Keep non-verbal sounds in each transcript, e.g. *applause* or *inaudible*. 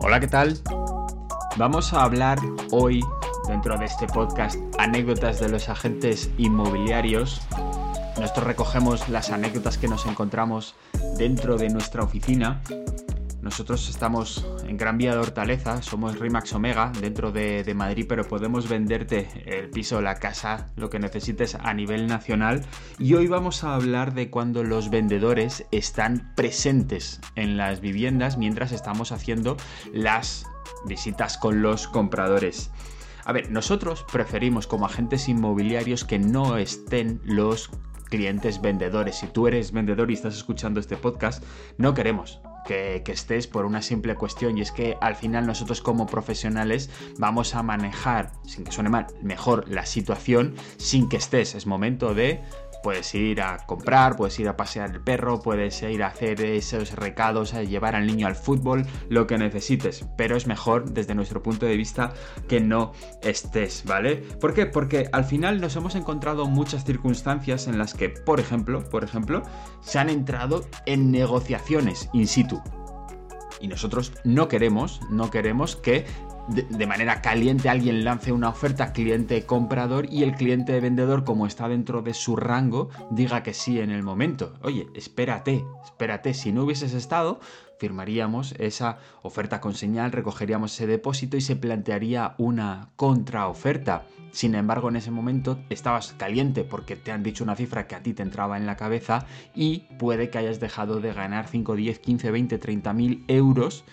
Hola, ¿qué tal? Vamos a hablar hoy, dentro de este podcast, anécdotas de los agentes inmobiliarios. Nosotros recogemos las anécdotas que nos encontramos dentro de nuestra oficina nosotros estamos en Gran Vía de Hortaleza, somos Rimax Omega dentro de, Madrid, pero podemos venderte el piso, la casa, lo que necesites a nivel nacional. Y hoy vamos a hablar de cuando los vendedores están presentes en las viviendas mientras estamos haciendo las visitas con los compradores. A ver, nosotros preferimos como agentes inmobiliarios que no estén los clientes vendedores. Si tú eres vendedor y estás escuchando este podcast, no queremos que, estés por una simple cuestión y es que al final nosotros como profesionales vamos a manejar, sin que suene mal, mejor la situación sin que estés. Es momento de Puedes ir a comprar, puedes ir a pasear el perro, puedes ir a hacer esos recados, a llevar al niño al fútbol, lo que necesites. Pero es mejor desde nuestro punto de vista que no estés, ¿vale? ¿Por qué? Porque al final nos hemos encontrado muchas circunstancias en las que, por ejemplo, por ejemplo, se han entrado en negociaciones in situ. Y nosotros no queremos, no queremos que de, manera caliente alguien lance una oferta cliente comprador y el cliente vendedor como está dentro de su rango diga que sí en el momento. Oye, espérate, espérate, si no hubieses estado firmaríamos esa oferta con señal, recogeríamos ese depósito y se plantearía una contraoferta. Sin embargo, en ese momento estabas caliente porque te han dicho una cifra que a ti te entraba en la cabeza y puede que hayas dejado de ganar 5, 10, 15, 20, 30 mil euros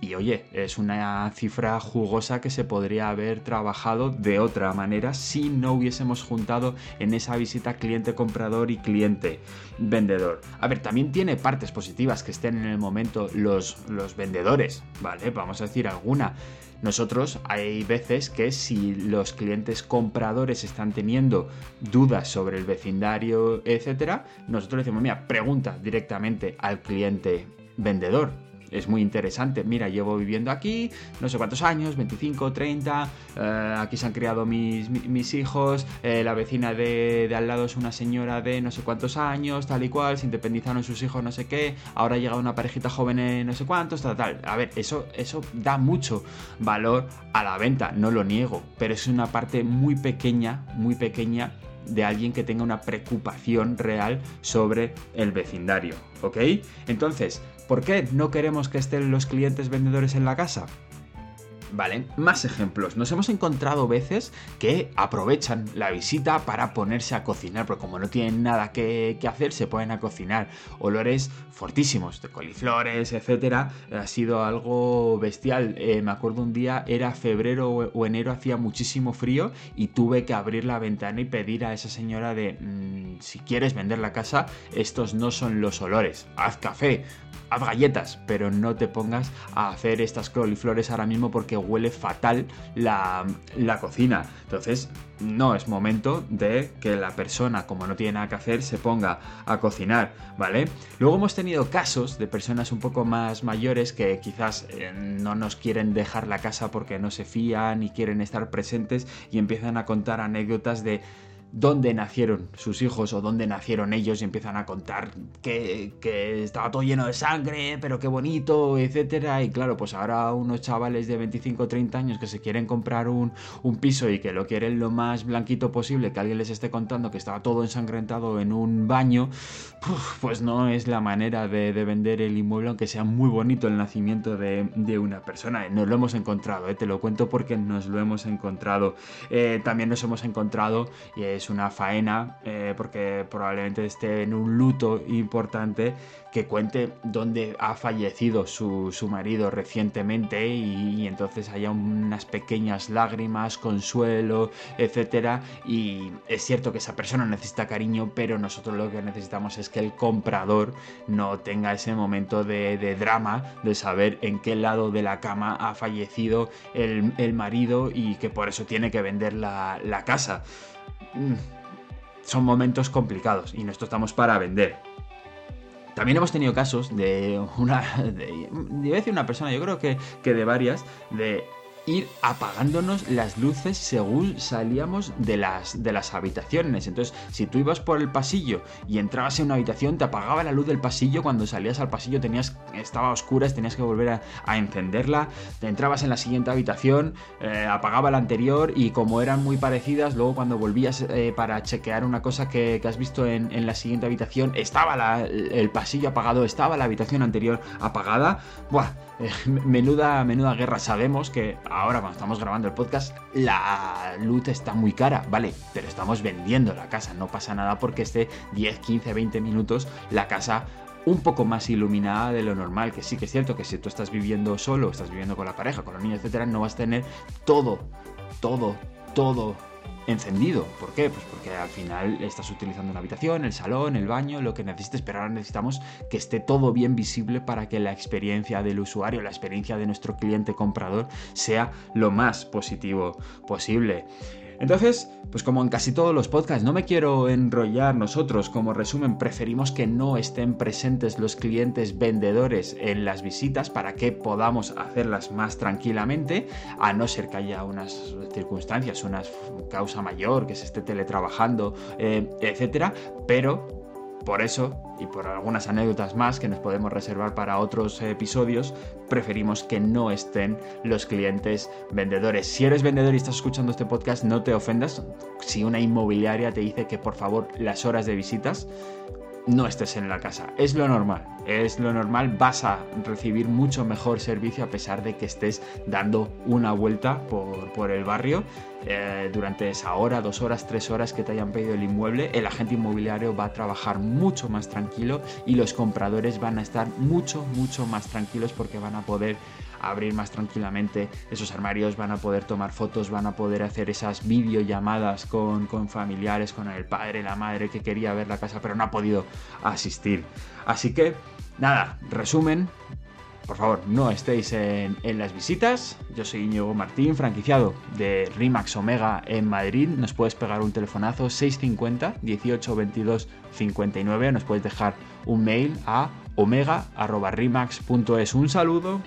y oye, es una cifra jugosa que se podría haber trabajado de otra manera si no hubiésemos juntado en esa visita cliente comprador y cliente vendedor. A ver, también tiene partes positivas que estén en el momento los, los vendedores, ¿vale? Vamos a decir alguna. Nosotros hay veces que si los clientes compradores están teniendo dudas sobre el vecindario, etcétera, nosotros decimos, mira, pregunta directamente al cliente vendedor es muy interesante. Mira, llevo viviendo aquí no sé cuántos años, 25, 30, eh, aquí se han criado mis, mis hijos, eh, la vecina de, al lado es una señora de no sé cuántos años, tal y cual, se independizaron sus hijos no sé qué, ahora llega una parejita joven en no sé cuántos, tal, tal. A ver, eso, eso da mucho valor a la venta, no lo niego, pero es una parte muy pequeña, muy pequeña de alguien que tenga una preocupación real sobre el vecindario, ¿ok? Entonces, ¿por qué no queremos que estén los clientes vendedores en la casa? Vale, más ejemplos. Nos hemos encontrado veces que aprovechan la visita para ponerse a cocinar, porque como no tienen nada que, hacer, se ponen a cocinar. Olores fortísimos, de coliflores, etcétera. Ha sido algo bestial. Eh, me acuerdo un día, era febrero o enero, hacía muchísimo frío y tuve que abrir la ventana y pedir a esa señora de mm, si quieres vender la casa, estos no son los olores. Haz café, haz galletas, pero no te pongas a hacer estas coliflores ahora mismo porque huele fatal la, cocina. Entonces, no es momento de que la persona, como no tiene nada que hacer, se ponga a cocinar, ¿vale? Luego hemos tenido casos de personas un poco más mayores que quizás eh, no nos quieren dejar la casa porque no se fían y quieren estar presentes y empiezan a contar anécdotas de dónde nacieron sus hijos o dónde nacieron ellos y empiezan a contar que, estaba todo lleno de sangre, pero qué bonito, etcétera. Y claro, pues ahora unos chavales de 25 o 30 años que se quieren comprar un, piso y que lo quieren lo más blanquito posible, que alguien les esté contando que estaba todo ensangrentado en un baño, pues no es la manera de, vender el inmueble, aunque sea muy bonito el nacimiento de, una persona. Nos lo hemos encontrado, ¿eh? te lo cuento porque nos lo hemos encontrado. Eh, también nos hemos encontrado, y es una faena, eh, porque probablemente esté en un luto importante, que cuente dónde ha fallecido su, marido recientemente y, entonces haya unas pequeñas lágrimas, consuelo, etcétera. Y es cierto que esa persona necesita cariño, pero nosotros lo que necesitamos es que el comprador no tenga ese momento de, drama, de saber en qué lado de la cama ha fallecido el, marido y que por eso tiene que vender la, casa. Mm, son momentos complicados y nosotros estamos para vender. También hemos tenido casos de una. De, decir una persona, yo creo que, que de varias, de ir apagándonos las luces según salíamos de las, de las habitaciones. Entonces, si tú ibas por el pasillo y entrabas en una habitación, te apagaba la luz del pasillo. Cuando salías al pasillo tenías, estaba a oscuras, tenías que volver a, encenderla. Te entrabas en la siguiente habitación, eh, apagaba la anterior y como eran muy parecidas, luego cuando volvías eh, para chequear una cosa que, has visto en, la siguiente habitación, estaba el pasillo apagado, estaba la habitación anterior apagada. Buah, eh, *laughs* menuda, menuda guerra. Sabemos que ahora cuando estamos grabando el podcast la luz está muy cara, vale, pero estamos vendiendo la casa, no pasa nada porque esté 10, 15, 20 minutos la casa un poco más iluminada de lo normal, que sí que es cierto que si tú estás viviendo solo, estás viviendo con la pareja, con los niños, etcétera, no vas a tener todo, todo, todo encendido. ¿Por qué? Pues porque al final estás utilizando una habitación, el salón, el baño, lo que necesites, pero ahora necesitamos que esté todo bien visible para que la experiencia del usuario, la experiencia de nuestro cliente comprador sea lo más positivo posible. Entonces, pues como en casi todos los podcasts, no me quiero enrollar nosotros, como resumen, preferimos que no estén presentes los clientes vendedores en las visitas para que podamos hacerlas más tranquilamente, a no ser que haya unas circunstancias, una causa mayor, que se esté teletrabajando, eh, etcétera, pero por eso, y por algunas anécdotas más que nos podemos reservar para otros episodios, preferimos que no estén los clientes vendedores. Si eres vendedor y estás escuchando este podcast, no te ofendas si una inmobiliaria te dice que por favor las horas de visitas no estés en la casa. Es lo normal, es lo normal, vas a recibir mucho mejor servicio a pesar de que estés dando una vuelta por, el barrio eh, durante esa hora, dos horas, tres horas que te hayan pedido el inmueble. El agente inmobiliario va a trabajar mucho más tranquilo y los compradores van a estar mucho, mucho más tranquilos porque van a poder abrir más tranquilamente esos armarios, van a poder tomar fotos, van a poder hacer esas videollamadas con, con familiares, con el padre, la madre que quería ver la casa pero no ha podido asistir. Así que, nada, resumen, por favor, no estéis en, las visitas. Yo soy Íñigo Martín, franquiciado de Rimax Omega en Madrid. Nos puedes pegar un telefonazo 650 18 22 59. Nos puedes dejar un mail a omega.rimax.es. Un saludo